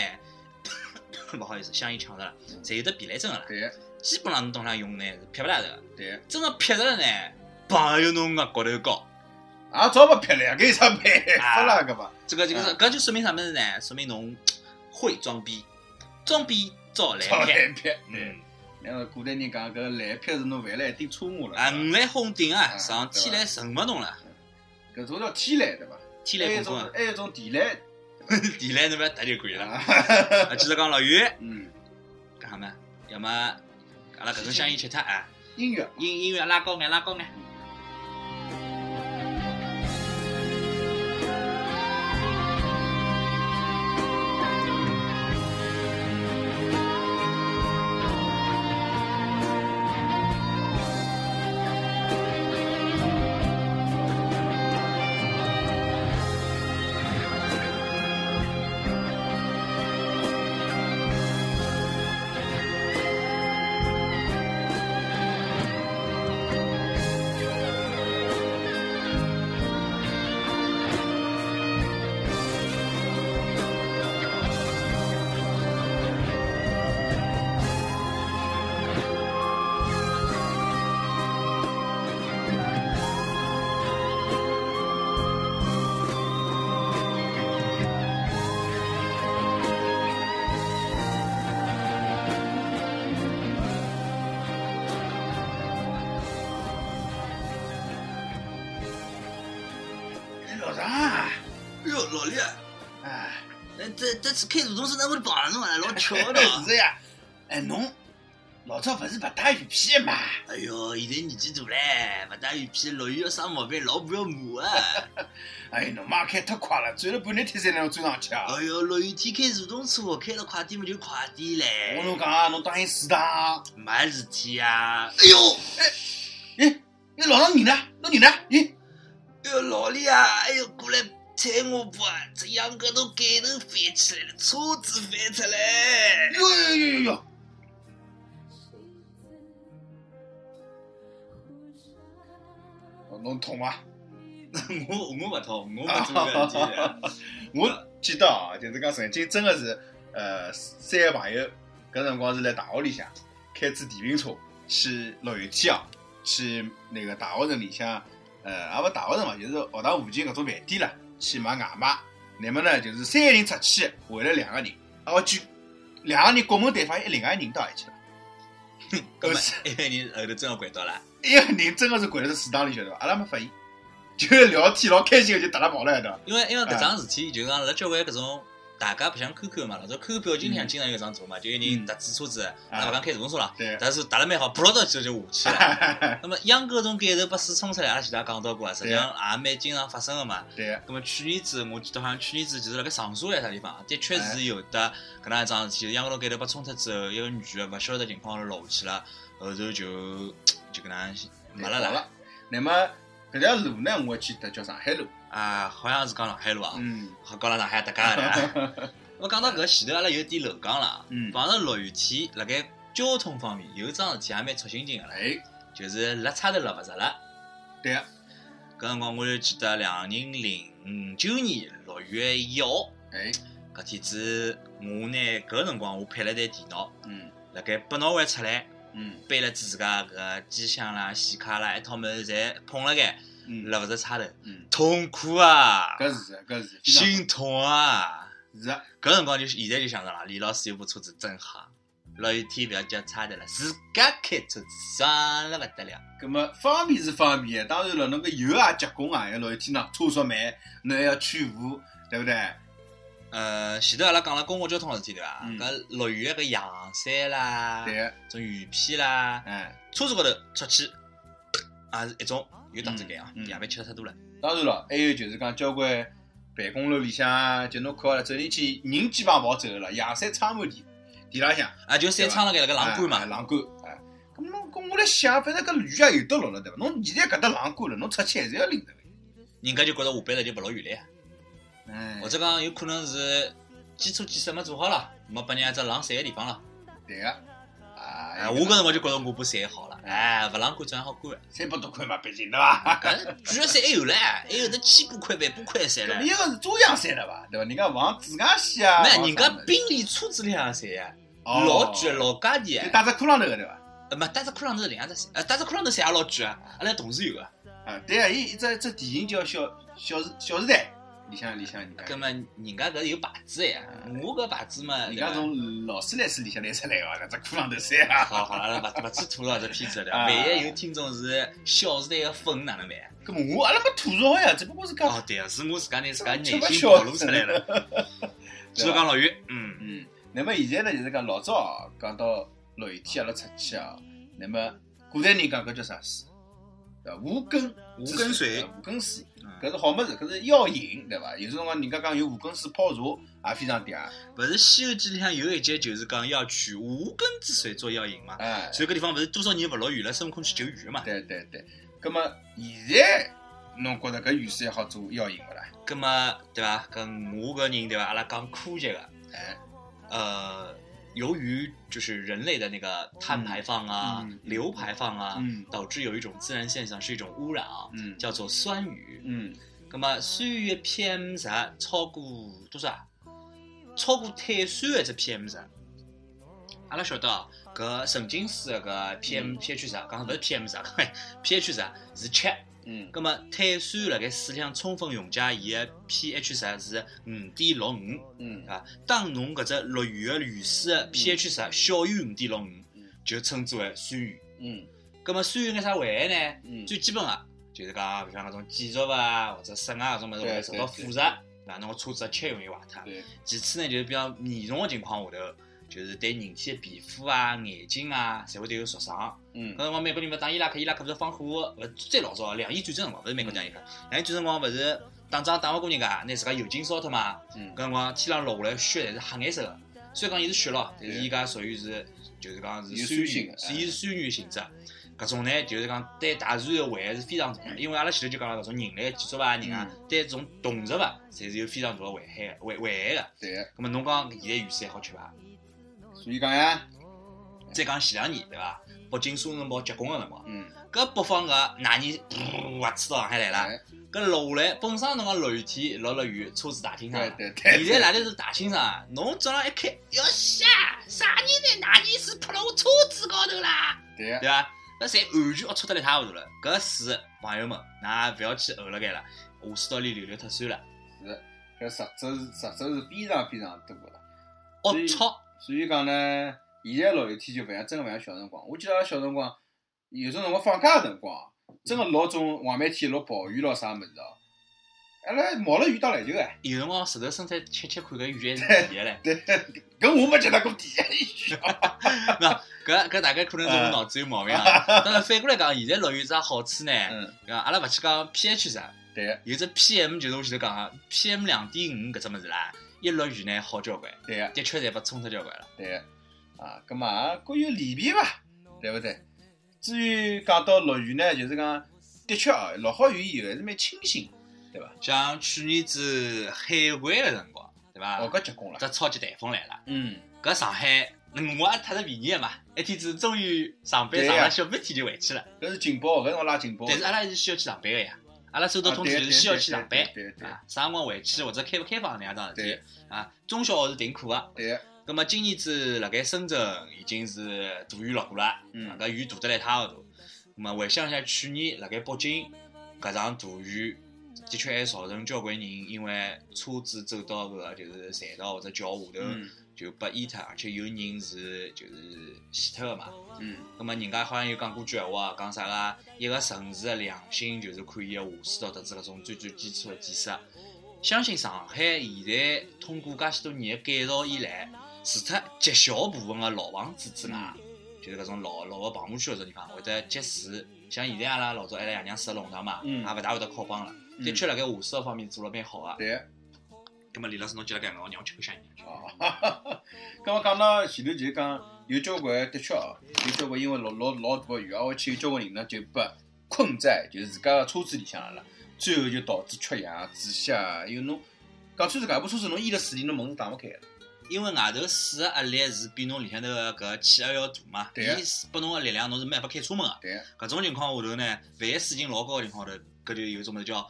*coughs* 勿好意思，香烟抢着了，侪有得避雷针个啦。对基本上侬当上用呢是劈勿来的，对，真个劈着了呢，朋友侬额骨头高。啊，早没劈了呀，搿有啥办法 *laughs* 啦搿嘛？这个这个搿就说明啥物事呢？说明侬会装逼，装逼遭雷劈。嗯。，然后古代人讲搿雷劈是侬犯了一定错误了。啊，五来轰顶啊，啊上天来神勿侬了，搿种叫天雷对伐？天还有一种来公公啊，还有一种地雷。*laughs* 地雷侬勿要打就可以了。啊，啊，继续讲落雨，嗯，干啥嘛？要么阿拉搿种香烟吃脱啊，音乐音音乐拉高眼，拉高眼。*laughs* *laughs* 啊，哎呦，老李，哎，哎，这这次开除同事哪会碰上侬啊？老巧的是呀，哎侬老早勿是勿打雨披嘛？哎哟，现在年纪大了，勿打雨披，落雨要生毛病，老婆要骂啊！哎侬妈开太快了，转了半日天才能追上去啊！哎哟，落雨天开自动车，开了快点嘛就快点嘞。我侬讲啊，侬当心死哒！没事体啊。哎哟，哎，哎老张你呢？侬你呢？咦，哎哟，老李啊，哎哟，过来踩我步啊！这秧歌头盖头翻起来了，车子翻出来。哟哟哟哟哟！哦侬痛伐？我我勿痛，我勿做搿事。*laughs* 我记得啊，就是讲曾经真的是，呃，三个朋友搿辰光是来大学里向开支电瓶车去落雨天啊，去那个大学城里向，呃，也勿大学城嘛，就是学堂附近搿种饭店啦，去买外卖。乃末呢，就是三个人出去，回来两个人，啊，我就两个人各门对方，一另外一个人到一起了。搿么一个人后头真个掼到了。一个人真个是掼辣是食堂里晓得伐？阿拉没发现，*laughs* 就聊天老开心个，就搭拉跑了一道。因为因为搿桩事体，就是讲辣交关搿种大家白相 QQ 嘛，老早 QQ 表情里向经常有搿桩做嘛，就有人踏纸车子，阿拉勿讲开自动车了，对，但是踏了蛮好，扑了到去就下去了。*laughs* 那么秧歌种盖头把水冲出来，阿拉前头也讲到过啊，实际上也蛮经常发生个嘛。对，那么去年子，我记得好像去年子就是辣盖长沙来啥地方，的确是有的搿能一桩事体，秧歌头盖头被冲脱之后，一个女个勿晓得情况落下去了，后头就就搿能没了了。那么搿条路呢，我记得叫上海路。啊，好像是讲上海路啊，嗯。好讲了上海搭界的。*laughs* 我讲到搿前头，阿拉有点漏讲了。嗯，碰着落雨天，辣盖交通方面有桩事体也蛮出心情个啦，哎，就是辣差头落勿着了。对啊，搿辰光我就记得两零零九年六月一号，哎，搿天子我呢搿辰光我配了台电脑，嗯。辣盖百脑汇出来，嗯。背了自家搿机箱啦、显卡啦一套物事侪碰辣盖，嗯，落勿着差头，嗯，痛苦啊，搿是搿是心痛啊！是的，搿辰光就现在就想着了，李老师有部车子真好，落雨天勿要叫差头了，自家开车子爽了勿得了。葛么方便是方便，当然了，侬搿油也结棍啊，要落雨天呢，车速慢，侬还要去雾，对勿对？呃，前头阿拉讲了公共交通个事体对伐？嗯。搿落雨个搿阳伞啦，对，种雨披啦，嗯，车子高头出去也是一种有打折感啊夜饭吃了太多了。当然了，还有就是讲交关办公楼里向啊，就侬靠了走进去，人基本上勿好走个了，阳山撑满地，地浪向啊，就山撑辣盖那个栏杆哎嘛，栏杆，哎，咁侬咁我来想，反正搿雨也有得落了对伐？侬现在搿搭栏杆了，侬出去还是要淋着个。人家就觉着下班了就勿落雨了呀。哎或者讲有可能是基础建设没做好了，没拨人家只晾伞个地方了。对个，啊，哎，我搿辰光就觉着我把伞好了，哎，勿晾干正好干。三百多块嘛，毕竟对伐？搿巨额伞还有唻，还有得千把块、万把块的伞唻搿。一个是遮阳伞了伐？对伐？人家防紫外线啊，那人家宾利车子里向伞呀，哦老贵老价钿就啊。打只裤浪头个对伐？呃，没，带只裤浪头是另外只伞，呃，带只裤浪头伞也老贵啊。阿拉同事有个，啊，对啊，伊一只一只电影叫《小小时小时代》，里向里向人家葛么人家搿有牌子的呀，我搿牌子嘛，人家从劳斯莱斯里向拿出来个，搿只裤浪头衫啊。好好，阿拉勿勿去吐槽这片子了，*laughs* 万一有听众是《小时代》的粉，哪能办？搿么我阿拉没吐槽呀，只不过是讲，哦，对啊，是我自家拿自家内心暴露出来了。*laughs* 继续讲落雨，嗯，嗯，那么现在呢，就是讲老早啊，讲到落雨天阿拉出去啊，那么古代人讲搿叫啥水？对伐？无根无之根水呃无根水嗯，搿是好物事，搿是药引，对伐？有辰光人家讲用无根水泡茶也非常嗲，勿是《西游记》里向有一集就是讲要取无根之水做药引嘛，哎，所以搿地方勿是多少年勿落雨了，孙悟空去救鱼嘛。对对对。葛么现在侬觉着搿雨水好做药引勿啦？葛么对伐？搿我搿人对伐？阿拉讲科学个，哎，呃，由于就是人类的那个碳排放啊、硫排放啊，嗯导致有一种自然现象是一种污染啊，嗯叫做酸雨。嗯葛么酸雨的 PM 值超过多少啊？超过碳酸的只 PM 值。阿拉晓得哦，搿神经水的搿 PM、嗯 pH 值，讲勿是 PM 值，pH 值是七。嗯葛么碳酸辣盖水里向充分溶解，伊个 pH 值是五点六五。嗯啊，当侬搿只落雨个雨水个 pH 值小于五点六五嗯，就称之为酸雨。嗯葛么酸雨有眼啥危害呢？嗯最基本个就是讲，比方搿种建筑啊或者室外搿种物事会受到腐蚀，对伐？侬个车子个漆容易坏脱。对，其次呢，就是比较严重个情况下头，就是对人体个皮肤啊、眼睛啊，侪会得有灼伤。嗯搿辰光美国人勿是打伊拉克，伊拉克勿是放火，勿最老早两伊战争辰光，勿是美国讲伊拉克，两伊战争辰光勿是打仗打勿过人家，拿自家油精烧脱嘛。嗯搿辰光天上落下来血侪是黑颜色个，虽然讲伊是血咯，但是伊家属于是就是讲是酸雨酸性的，是伊是酸雨性质。搿种呢，就是讲对大自然个危害是非常大的，因为阿拉前头就讲了，搿种人类个建筑啊、人啊，对搿种动植物侪是有非常大个危害个危危害个。对个，葛末侬讲现在雨水还好吃伐？所以讲呀，再讲前两年对伐？北京沙尘暴结棍个辰光，嗯，搿北方个哪年噗滑吹到上海来了？哎搿落下来，本身侬讲落雨天落了雨，车子大清爽了。对对对现在哪里是大清爽啊？侬早上一开，哟下，啥人在哪年是泼了我车子高头啦？对个对，伐？搿侪完全龌龊得来一塌糊涂了。搿水，朋友们，㑚勿要去呕了该了，下水道里流流脱算了。是搿实质是实质是非常非常多个了。龌龊，所以讲呢，现在落雨天就勿像真个勿像小辰光。我记得阿拉小辰光，有种辰光放假个辰光，真个落种黄梅天落暴雨咯啥物事哦，阿拉冒了雨打篮球哎。有辰光石头伸出来吃吃看，搿雨还是甜个嘞。*laughs* 对，搿我没觉得过第一雨。那搿搿大概可能是我脑子有毛病啊。*laughs* 当然反过来讲，现在落雨有啥好处呢？嗯？阿拉勿去讲 pH 值，对个，有只 PM 就是我前头讲个 PM 两点五搿只物事啦，一落雨呢好交关，对个，的确侪被冲脱交关了。对个。啊，葛末也各有利弊伐，对勿对？至于讲到落雨呢，就是讲，的确啊，落好雨以后还是蛮清新，对伐？像去年子海湾个辰光，对伐？哦，搿结棍了。只超级台风来了，嗯，搿上海，嗯我也踏着便宜个嘛，一天子终于上班上了小半天就回去了。搿是警报，搿辰光拉警报。但是阿拉还是需要去上班个呀，阿拉收到啊通知是先要去上班啊，啥辰光回去或者开勿开放两桩事体对啊。中小学是停课个，对个，葛么今年子辣盖深圳已经是大雨落过了，嗯啊搿雨大得来一塌糊涂。葛么回想一下去年辣盖北京搿场大雨，的确还造成交关人因为车子走到搿个就是赛道或者桥下头嗯就被淹脱，而且有人是就是死脱个嘛。嗯葛么人家好像有讲过句闲话，讲啥个一个城市的良心就是看伊个下水道得知搿种最最基础的建设。相信上海现在通过介许多年的改造以来，除脱极小部分的老房子之外，就是搿种老老个棚户区搿种地方会得积水。像现在阿拉老早阿拉爷娘住个弄堂嘛，嗯也勿大会得靠帮了。的确，辣盖下水个方面做了蛮好个。对。葛末李老师侬记辣盖，我让我吃口香烟。哦，哈哈哈。*laughs* 咁么讲到前头就是讲有交关的确哦，有交关因为老老老大个雨，而且有交关人呢就被困在就是自家个车子里向了，最后就导致缺氧、窒息啊。因为侬讲穿是搿部车子侬淹了水里，侬门是打勿开个。因为外头水个压力是比侬里向头个搿气压要大嘛，伊拨侬个力量侬是没办法开车门个。对。搿种情况下头呢，万一水情老高个情况下头，搿就有一种物事叫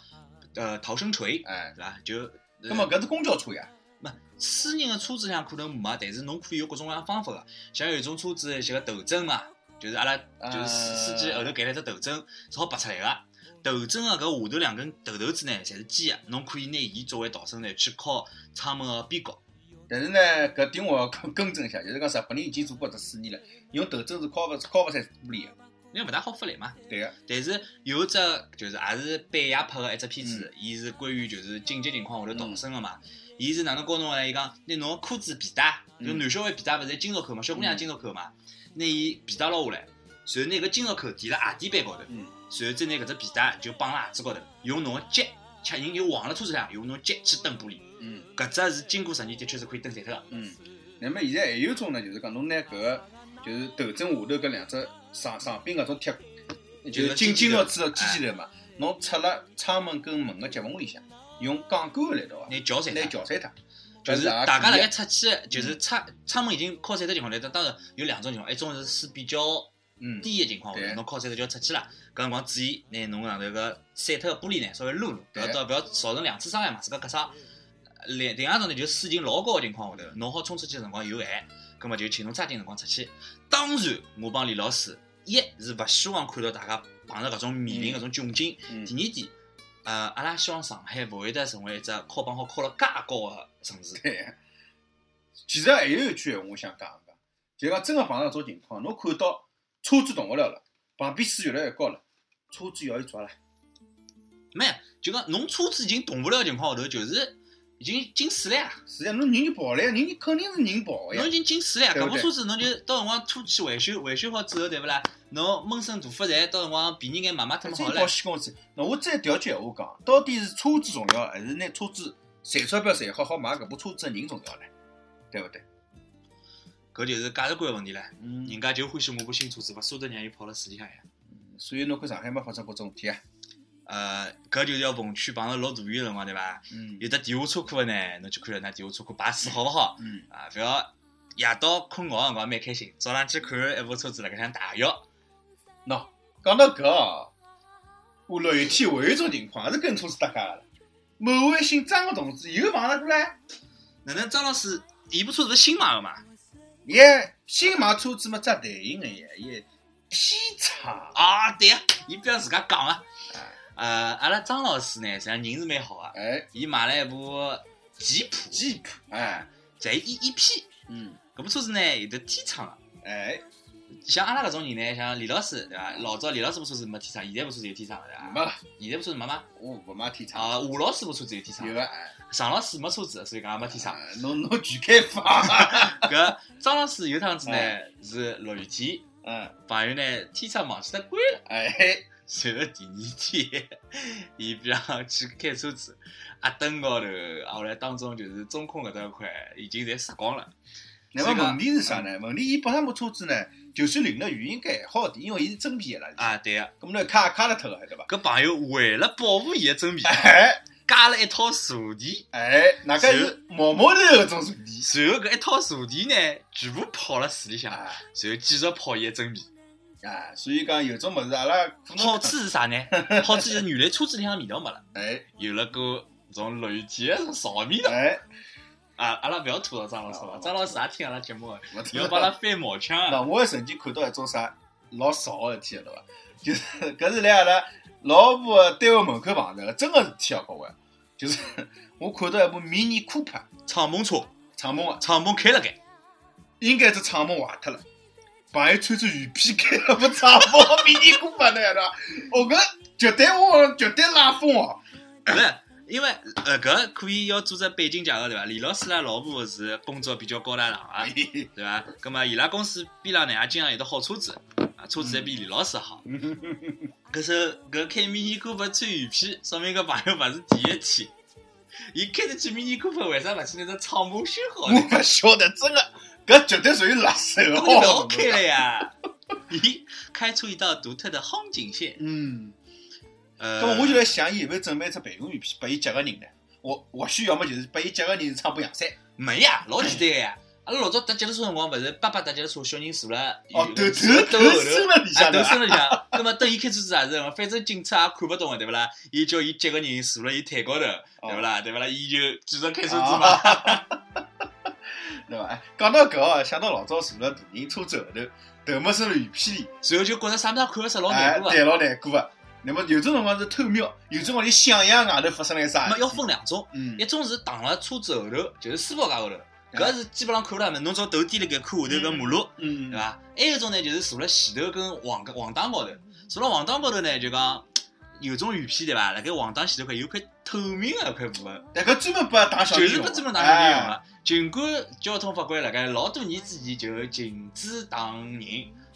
呃逃生锤，哎对，伐？就那么搿是公交车呀？没私人的车子上可能没，但是侬可以有各种各样方法个。像有一种车子像个头枕嘛，就是阿拉就是司司机后头盖了只头枕，是好拔出来个。头枕个搿下头两根头头子呢，侪是尖个，侬可以拿伊作为逃生台去靠窗门个边角。但是呢，搿点我要更更正一下，就是讲日本人已经做过这四年了，用头枕是敲勿敲勿出玻璃个。因为勿大好发力嘛。对个。但是有只就是也是贝爷拍个一只片子，伊是关于就是紧急情况下头逃生个嘛。伊是哪能教侬个呢？伊讲拿侬个裤子皮带，就男小孩皮带勿是金属扣嘛，小姑娘金属扣嘛，拿伊皮带捞下来，然后拿搿金属扣提辣鞋底板高头，然后再拿搿只皮带就绑辣鞋子高头，用侬个脚恰人就晃辣车子上，用侬脚去蹬玻璃。嗯。搿只是经过实验，的确是可以蹬碎脱个。嗯。那么现在还有一种呢，就是讲侬拿搿个就是头枕下头搿两只上上边搿种铁，就是紧紧个子机器头嘛，侬插辣窗门跟门个接缝里向，用钢管个力道，拿绞散拿绞散它。就是大家辣盖出去，就是窗窗门已经敲散的情况下，当然有两种情况，一种是水比较低的情况下，侬敲散脱就要出去了。搿辰光注意，拿侬上头个散脱个玻璃呢稍微撸撸，勿要到勿要造成两次伤害嘛，自家割伤。另另外一种呢，就是水情老高个情况下头，侬好冲出去个辰光有限，葛末就请侬抓紧辰光出去。当然，我帮李老师，一是勿希望看到大家碰着搿种面临搿种窘境。第二点，呃，阿拉希望上海勿会得成为一只靠绑好靠了介高个城市。对。其实还有一句闲话我想讲个，就讲真个碰到搿种情况，侬看到车子动勿了了，旁边水越来越高了，车子要伊抓了。没，就讲侬车子已经动勿了情况下头，就是已经进水了呀。是呀，侬人就跑了呀，人肯定是人跑个呀。侬已经进水了呀，搿部车子侬就到辰光拖去维修，维修好之后对勿啦？侬闷声大发财，到辰光便宜眼买买脱么好了。保险公司，那我再调句闲话讲，到底是车子重要，还是拿车子赚钞票赚好好买搿部车子的人重要呢？对勿对？搿就是价值观问题唻。嗯。人家就欢喜我部新车子，勿舍得让伊跑辣水里向呀。所以侬看上海没发生过这种事体啊？呃，搿就是要逢区碰着落大雨个辰光，对伐？嗯。有的地下车库个呢，侬去看了那地下车库排水好勿好？嗯。啊，勿要夜到困觉个辰光蛮开心，早浪去看一部车子辣盖向大浴。喏，讲到搿哦，我六一天还有一种情况，也是跟车子搭界个了。某位姓张个同志又碰着过来。哪能张老师，伊部车子是新买个嘛？耶，新买车子嘛，扎台型个呀，伊天窗啊，对呀，伊不要自家讲个。呃，阿拉张老师呢，实际上人是蛮好个。哎，伊买了一部吉普，吉普，哎，在 E E P。嗯，搿部车子呢有得天窗个。哎，像阿拉搿种人呢，像李老师对伐？老早李老师部车子没天窗，现在部车子有天窗个对伐？没了，现在部车子没吗？我勿买天窗。啊，吴老师部车子有天窗。有个，哎。常老师没车子，所以讲也没天窗。侬侬全开放。搿张老师有趟子呢是落雨天，嗯，朋友呢天窗忘记脱关了，哎，随后第二天，伊比方去开车子，啊灯高头，后来当中就是中控搿搭块已经侪杀光了。那么问题是啥呢？问题伊本身部车子呢，就算淋了雨，应该还好点，因为伊是真皮个啦。啊，对个。咁么卡卡了脱个，对伐？搿朋友为了保护伊个真皮，*laughs* 哎，加了一套坐垫。哎，那个是毛毛头搿种坐垫。随后搿一套坐垫呢，全部泡了水里向，然后继续泡伊个真皮。啊，所以讲有种物事，阿拉好处是啥呢？*laughs* 好处就是原来车子里向味道没了，哎，有了个种落雨天个潮味道。哎。啊！阿拉勿要吐槽张老师了，张老师也听阿拉节目个，要帮阿拉翻毛腔。那我还曾经看到一种啥老潮个事体，对伐？就是搿是来阿拉老婆单位门口碰着个，真个是天高个。就是我看到一部迷你酷派敞篷车，敞篷个，敞篷开了盖，应该是敞篷坏脱了。朋友穿着雨披开了部敞篷迷你酷派，侬晓得伐？哦，搿绝对我绝对拉风哦！不是。因为呃，搿可以要做只背景介绍对伐？李老师拉老婆是工作比较高大上啊，*laughs* 对伐？葛么伊拉公司边浪呢也经常有得好车子啊，车子还比李老师好。搿时候搿开迷你库珀穿雨披，说明搿朋友勿是第一天。伊开得起迷你库珀，为啥勿去那只敞篷修好我呢？勿晓得，真的，搿绝对属于辣手搿就勿要哦。开了呀！咦，开出一道独特的风景线。嗯，呃，那么我就在想，伊有没有准备只备用雨披拨伊接个人呢？或或许要么就是拨伊接个人是撑把阳山，没呀，老简单个呀。阿拉老早搭脚踏车辰光，勿是爸爸搭脚踏车，小人坐了，哦，头头头坐后头伸了里啊，头伸了里向。那么等伊开车子也是反正警察也看不懂个，对勿啦？伊叫伊接个人坐了伊腿高头，对勿啦？对勿啦？伊就继续开车子嘛。啊对伐？哎，讲到搿哦，想到老早坐辣大人车子后头，头没伸了雨披里，随后就觉着啥物事看勿出，老哎难，过对，个。老难过个。那么有种辰光是偷瞄，有种辰光你想象外头发生了啥那么要？分两种，嗯一，种是挡了车子后头，就是书包架后头，搿是基本上看勿到么，侬只要头低辣盖看下头搿马路。嗯，对伐？还有一种呢，就是坐辣前头跟黄黄档高头，坐辣黄档高头呢，就讲有种雨披对伐？辣盖黄档前头块有块透明个一块部分，但搿专门拨打小就是人用的拨专门打小人用哎个。尽管交通法规辣盖老多年之前就禁止打人，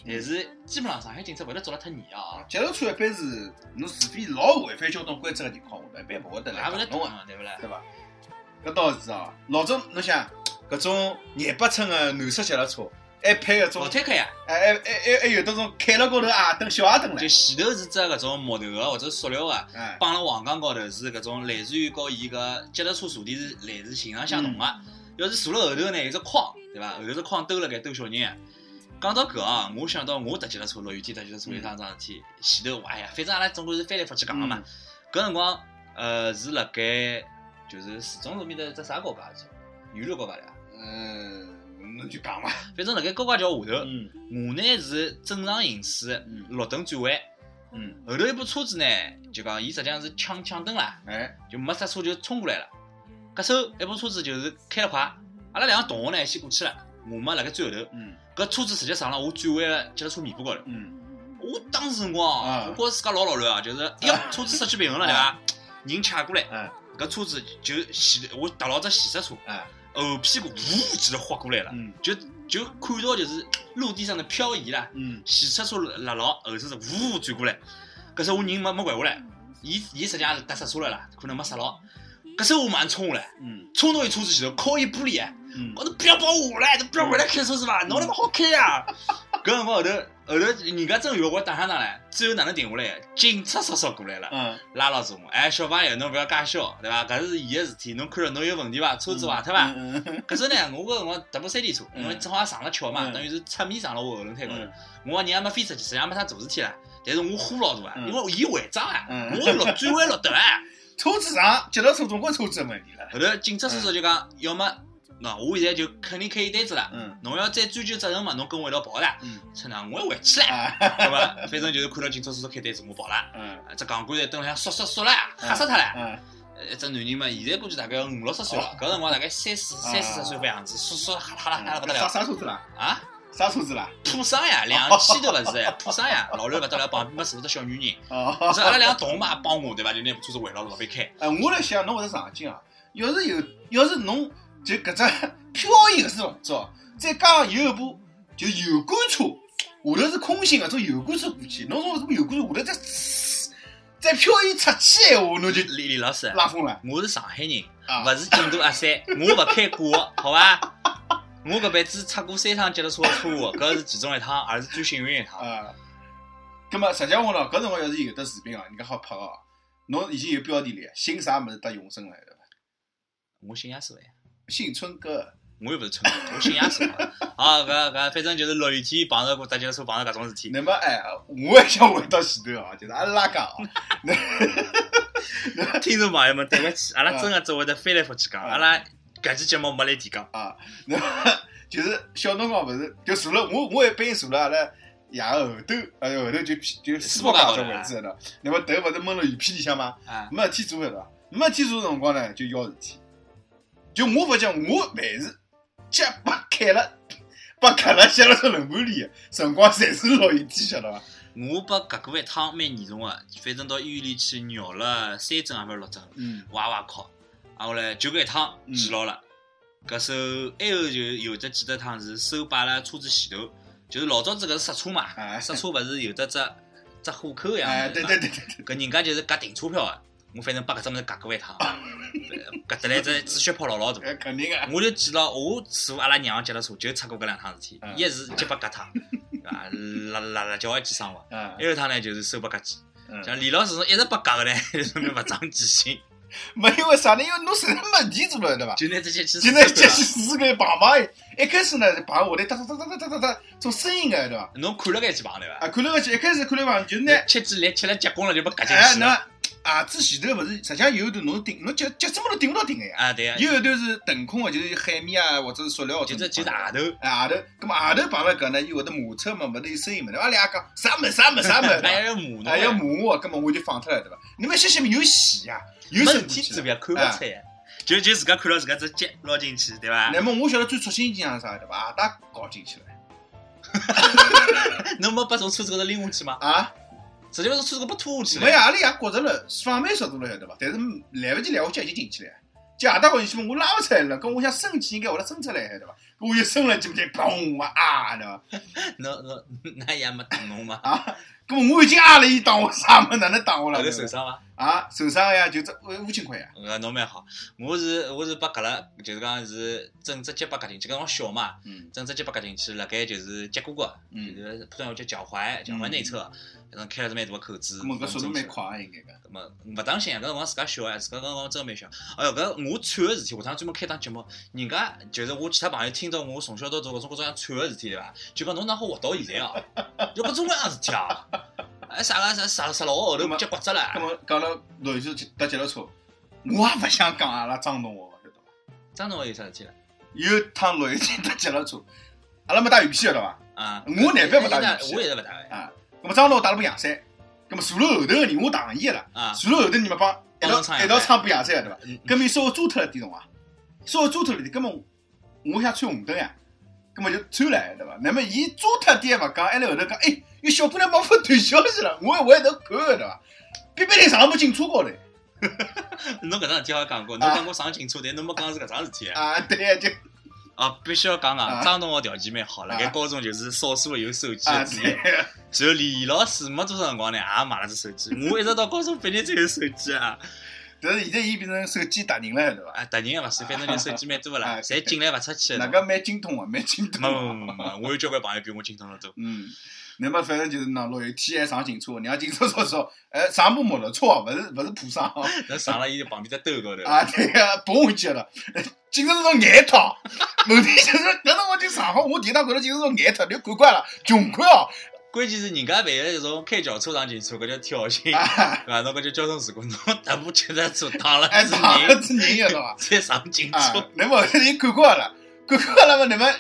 但是基本上上海警察会得捉了太严啊，脚踏车一般是侬除非老违反交通规则个情况下头，一般勿会得来也勿得打侬个，对勿啦？对伐？搿倒是啊，老早侬想搿种廿八寸个蓝色脚踏车，还配搿种老，坦克呀，还还还还还有得种开了高头矮灯小矮灯就，前头是只搿种木头个或者塑料个，哎，绑辣黄杠高头是搿种类似于和伊个脚踏车坐垫是类似形状相同个。要是坐辣后头呢，有只框，对伐？后头只框兜辣盖兜小人啊。讲到搿啊，我想到我踏脚踏车，落雨天踏脚踏车有一趟桩事体，前头哎呀，反正阿拉总归是翻来覆去讲个嘛。搿辰光呃是辣盖就是市中路面的只啥高架去，原路高架对伐？嗯，侬就讲伐，*laughs* 反正辣盖高架桥下头，嗯。我呢是正常行驶，嗯。绿灯转弯，嗯，后头一部车子呢就讲伊实际上是抢抢灯啦，哎，就没刹车就冲过来了。搿时候一部车子就是开了快，阿拉两个同学呢先过去了，我嘛辣盖最后头。嗯。搿车子直接上了我转弯个脚踏车尾巴高头。嗯。我当时辰光啊啊，我觉着自家老老乱啊，就是哟，车子失去平衡了对伐？*laughs* 人卡过来，哎搿车子就前我踏牢只前刹车，哎，后屁股呜几头滑过来了，嗯。就就看到就是陆地上的漂移啦，嗯。前刹车辣牢，后车是呜转过来，搿时候我人没没拐下来，伊伊实际上是踏刹车了啦，可能没刹牢，搿时候我马上冲下来，嗯。冲到伊车子前头，敲伊玻璃我说不要帮我下来，都不要回来开车是吧？侬他妈好开呀！搿辰光后头后头人家真以为我打上上来，最后哪能停下来？警察叔叔过来了，嗯拉牢住我，哎，小朋友侬不要介笑，对伐？搿是伊个事体，侬看了侬有问题伐？车子坏脱伐？嗯嗯搿时候呢，我搿辰光踏部山地车，嗯因为正好也上了桥嘛，嗯等于是侧面上了我后轮胎高头嗯。我讲人还没飞出去，实际上没啥大事体啦。但是我呼老大啊，嗯因为伊违章啊，嗯我落转弯落得啊。*laughs* 车子上脚踏车总归车子的问题了，后头警察叔叔就讲，要么喏，我现在就肯定开一单子了。嗯侬要再追究责任嘛，侬跟我一道跑啦。嗯趁哪我也回去了，啊对伐？反正就是看到警察叔叔开单子，我跑了。嗯啊这钢管在灯上缩缩缩了，吓死他了。嗯呃一只男人嘛，现在估计大概五六十岁了，搿辰光大概三四三四十岁副样子，缩缩哈啦哈啦哈啦不得啥了啥车子啦？啊！啥车子啦？普桑呀，两千多勿是哎，普桑呀，老刘勿得了，旁边嘛坐只小女人，哦，阿拉两个同学嘛也帮我对伐？就拿部车子围牢牢边开。哎，我辣想，侬勿是上进啊？要是有，要是侬就搿只漂移个是动作，再加上有一部就油罐车，下头是空心个种油罐车过去，侬从这油罐车下头再再漂移出去闲话，侬就李李老师，拉风了我是上海人，啊！勿是进度阿三，*laughs* 我勿开挂，好伐？我搿辈子出过三趟脚踏车的车祸，*laughs* 搿是其中一趟，而是最幸运一趟。啊，葛么实际上我喏，搿辰光要是有得视频哦，人家好拍哦，侬已经有标题了，姓啥物事得永生了，对伐？我姓亚瑟呀，姓春哥，我又勿是春哥，我姓亚瑟。*laughs* 啊，搿搿反正就是落雨天碰着过搭脚踏车碰着搿种事体。那么哎，我还想回到前头哦，就是阿拉拉讲哦，*laughs* 听众朋友们，对勿起，*laughs* 阿拉真个只会得翻来覆去讲，啊阿拉搿期节目没来提纲。啊，那么就是小辰光勿是就坐了，我我一般坐了阿拉爷个后头，呃后头就就书包架这位置了，那么头勿是闷了雨披里向吗？啊，没事体做对伐？没事体做辰光呢，就要事体。就我勿讲，我凡是脚把开了，把开了歇了只轮盘里，辰光侪是落雨天，晓得伐？我被割过一趟，蛮严重个，反正到医院里去绕了三针还勿是六针，嗯。哇哇哭，啊后来就搿一趟嗯。记牢了。搿手还有就有得几得趟是手摆辣车子前头，就是老早子搿是刹车嘛哎，刹车勿是有得只只虎口一样哎，的对对对对对，搿人家就是夹停车票个，我反正把搿只物事夹过一趟，*coughs* 夹得来只止血泡老老大。哎肯定个，我就记牢，我坐阿拉娘脚踏车就出过搿两趟事体嗯，一是脚被夹脱，啊，辣辣辣叫一记伤亡。嗯还有一趟呢，就是手被夹起，嗯，像李老师一直被夹个呢，说明勿长记性，*laughs* 没因为啥呢？因为侬身上没地做了对伐？就拿这些去现在接起四个棒棒，一开始呢棒下来哒哒哒哒哒哒哒做声音个对伐？侬看了该去碰对伐？啊，看了个去，一开始看了棒，就是呢，吃几粒吃了结棍了就被夹进哎，去了。那鞋子前头勿是，实际上有一段侬顶，侬脚脚趾么都顶勿到顶个呀。啊，对啊，有一段是腾空个，就是海绵啊，或者是塑料，就是就是鞋头，哎，鞋头，咁么鞋头碰了搿呢，又会得摩擦嘛，勿得有声音嘛？阿拉讲啥物事啥物事啥物事，*laughs* 还要磨还，要磨，磨我，咁么我就放脱了，对伐？你们些些有洗呀，有事体做。呀，看勿出来，就就自家看到自家只脚捞进去，对伐？那么我晓得最戳心经是啥，对伐？鞋带搞进去了 *laughs* 侬没把从车子高头拎下去吗？啊！直接把从车子高头拖下去没了。阿拉也觉着了，放慢速度了，晓得伐？但是来勿及来，我脚已经进去了。脚鞋带搞进去嘛，我拉勿出来了，跟我想伸气应该会得伸出来，晓得伐？我一伸了，记不记？砰！我啊，对伐？侬 *laughs* 侬那爷没打侬吗？啊，搿么我已经挨了伊打我啥么？哪能打我了后头？受伤伐？啊，受伤呀，就这五千块呀。呃，侬蛮好，我是我是被夹了，就是讲是整只脚被夹进去，搿辰光小嘛，嗯整只脚被夹进去，辣盖就是脚骨骨，就嗯，是普通话叫脚踝，脚踝内侧，搿种开了只蛮大个口子。搿么搿速度蛮。快啊，应该搿。咁么勿当心啊，搿辰光自家小啊，自家搿辰光真蛮小。哎哟，搿我惨个事体，下趟专门开档节目，人家就是我其他朋友听到我从小到大搿种各种样惨个事体对伐？就讲侬哪好活到现在哦，有搿种各样事体啊！哎啥个啥十十六个号头脚骨折了搿，么讲到陆续搭脚踏车，我也勿想讲阿拉张同学，晓得伐？张同学有啥事体了？有一趟陆续搭脚踏车，阿拉没带雨披晓得伐？啊，我难办勿带雨披我也是勿带个啊，搿么张同学带了把阳伞，搿么坐辣后头个人我打伊个啦，啊。坐辣后头人嘛帮一道一道撑把阳伞对伐？嗯搿么稍微抓脱了点辰光，稍微抓脱了点，搿么我想穿红灯呀，葛么就穿了对伐？那么伊抓脱点勿讲，还辣后头讲，哎，有小姑娘帮我断消息了，我还回头看个对伐？偏偏人上部警车高头侬搿桩事体好像讲过，侬讲过上警车，但侬没讲是搿桩事体。啊，对呀，就啊，必须要讲啊啊，张同学条件蛮好，辣盖啊高中就是少数有手机啊的之一。对，然后李老师没多少辰光呢，也买了只手机。我一直到高中毕业才有手机啊！但是现在伊变成手机达人了对伐？啊，达人也勿是，反正人手机蛮多个啊啦，侪进来勿出去的。那个蛮精通个，蛮精通没。没没没没，我有交关朋友比我精通得多。*laughs* 嗯，那么反正就是喏，落雨天还上警车，让警车说说，*laughs* 哎，上部摩托车哦，勿是勿是普桑哦那上了伊旁边只兜高头，*laughs* 啊，对个，蹦下去了。警察说眼脱，问题就是搿辰光就上好，我第一趟看到警察说眼脱，你看惯了，穷看哦，关键是人家万一这种开轿车上警车，搿叫挑衅，啊，对伐？侬搿叫交通事故，侬踏部脚踏车打了还，是人，是人晓得伐？再上警啊车，，那么你看惯了，看惯了嘛，那么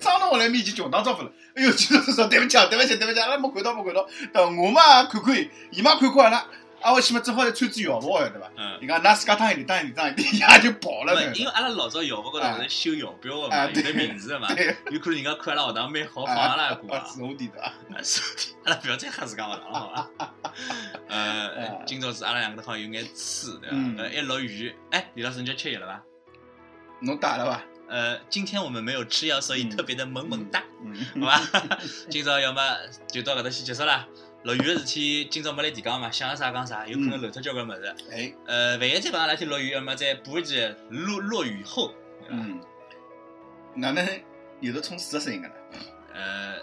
张到我来面前穷打招呼了。哎哟，警察说对不起啊，对不起，对不起，阿拉没看到，没看到。等我嘛看看伊，伊嘛看看阿拉，啊，我去嘛，只好穿子校服晓得伐？嗯。人家㑚自家当一点，当一点，当一点，伊也就跑了。没因为阿拉老早校服高头勿是修校标个嘛，啊有得名字个嘛，对，有可能人家看阿拉学堂蛮好，放阿拉一股啊。是我点的是的阿拉不要再吓自家学堂了，好伐？*laughs* 呃，今朝子阿拉两个头好像有眼刺，对伐嗯？呃，一落雨，哎，李老师你叫吃药了伐？侬打了伐？呃，今天我们没有吃药，所以嗯特别的萌萌哒，嗯，好吧？*laughs* 今朝要么就到搿搭先结束了。落雨个事体，今朝没来提讲嘛，想个啥讲啥，有可能漏脱交关物事。哎，呃，万一再帮阿拉天落雨，要么再补一记落落雨后？嗯，哪能有的冲水的声音个呢？呃，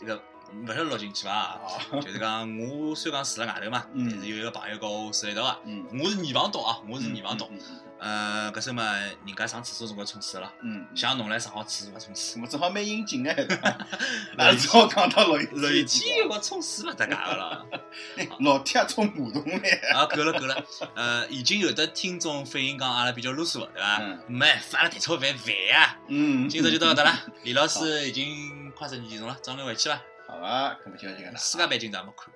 这个勿晓得录进去伐？哦，就是讲，我虽然讲住辣外头嘛，嗯但是有一个朋友跟我住辣一道啊。嗯，我是二房东啊，我是二房东。嗯。呃，搿时候嘛，人家上厕所辰光冲水了，嗯，像侬来上好厕所勿冲水。我正好蛮应景个，那只好 *laughs* 讲到落雨落雨天我冲水勿搭界个了。*laughs* 哎老天冲马桶嘞。*laughs* 啊，够了够了。呃，已经有的听众反映讲阿拉比较啰嗦，对伐？嗯没，阿拉蛋炒饭烦啊！嗯，今朝就到搿搭了。李老师已经快十二点钟了，早点回去伐？好啊，搿么就这个了。世界杯今朝没看。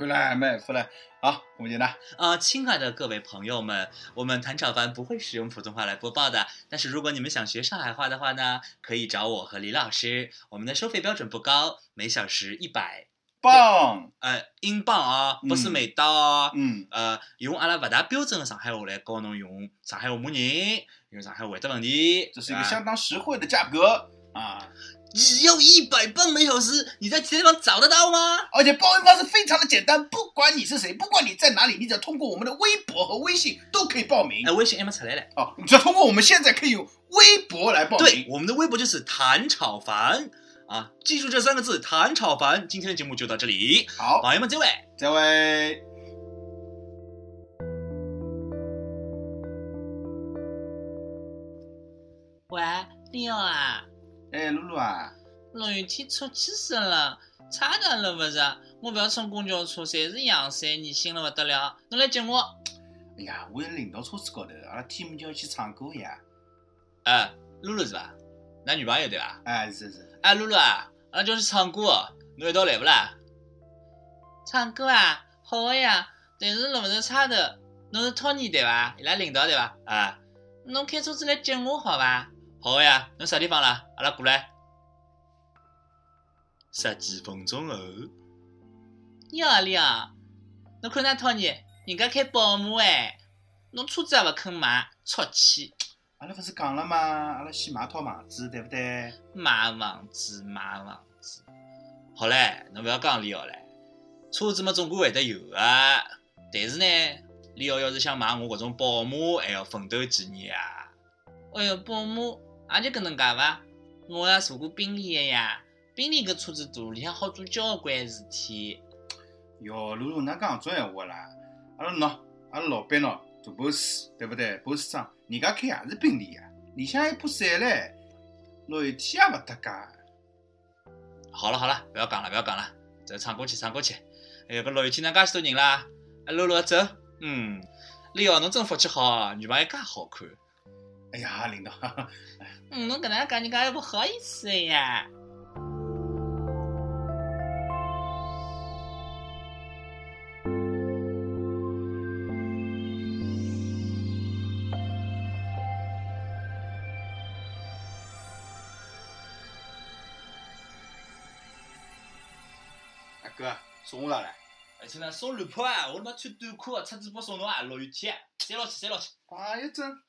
看吧，看了，没办法了。好，我们简单。啊、亲爱的各位朋友们，我们谭炒饭不会使用普通话来播报的，但是如果你们想学上海话的话呢，可以找我和李老师。我们的收费标准不高，每小时一百磅，呃，英镑啊，不是嗯美刀啊。嗯，呃，用阿拉勿大标准的上海话来教侬用上海话骂人，用上海话回答问题。这是一个相当实惠的价格啊，只要一百磅每小时，你在其他地方找得到吗？而且报名方式非常的简单，不管你是谁，不管你在哪里，你只要通过我们的微博和微信都可以报名哎，。微信还没出来嘞。哦，你只要通过我们现在可以用微博来报对，名。我们的微博就是谭炒凡啊，记住这三个字，谭炒凡。今天的节目就到这里，好，朋友们，这位。这位。喂，你好啊，哎，露露啊，落雨天出气死了，差点了不是？我不要乘公交车，侪是洋山，恶心了不得了。侬来接我。哎呀，我在领导车子高头，阿拉 team 就要去唱歌呀。哎，露露是吧？男女朋友对吧？哎，是是，哎，露露啊，阿拉叫去唱歌，侬一道来不啦？唱歌啊，好个呀，但是路头差头，侬是 Tony 对伐？伊拉领导对伐？啊，侬开车子来接我好伐？好个呀，侬啥地方啦？阿拉过来。十几分钟后，你好你好，侬看那 Tony，人家开宝马哎，侬车子也勿肯买，出气。阿拉勿是讲了吗？阿拉先买套房子，对不对？买房子，买房子。好唻，侬勿要讲李奥唻，车子嘛总归会得有个、但是呢，李奥要是想买我搿种宝马，还要奋斗几年啊。哎哟，宝马也就搿能介伐？我也坐过宾利个呀，宾利搿车子大，里向好做交关事体。哟，露露，哪讲搿种闲话啦？阿拉喏，阿拉老板喏，做 boss，对勿对？boss 长，人家开也是宾利呀，里向还有把伞唻，落雨天也勿搭界。好了好了，勿要讲了勿要讲了，走唱歌去唱歌去。哎哟，搿落雨天哪介许多人啦？哎，露露走。嗯，李奥侬真福气好，女朋友介好看。哎呀，领导，嗯，侬搿能讲人家又不好意思的呀。阿哥，送我上来。而且呢，送绿袍啊，我他妈穿短裤啊，赤子包送侬啊，落雨天，塞牢去塞牢去。哎呀，真。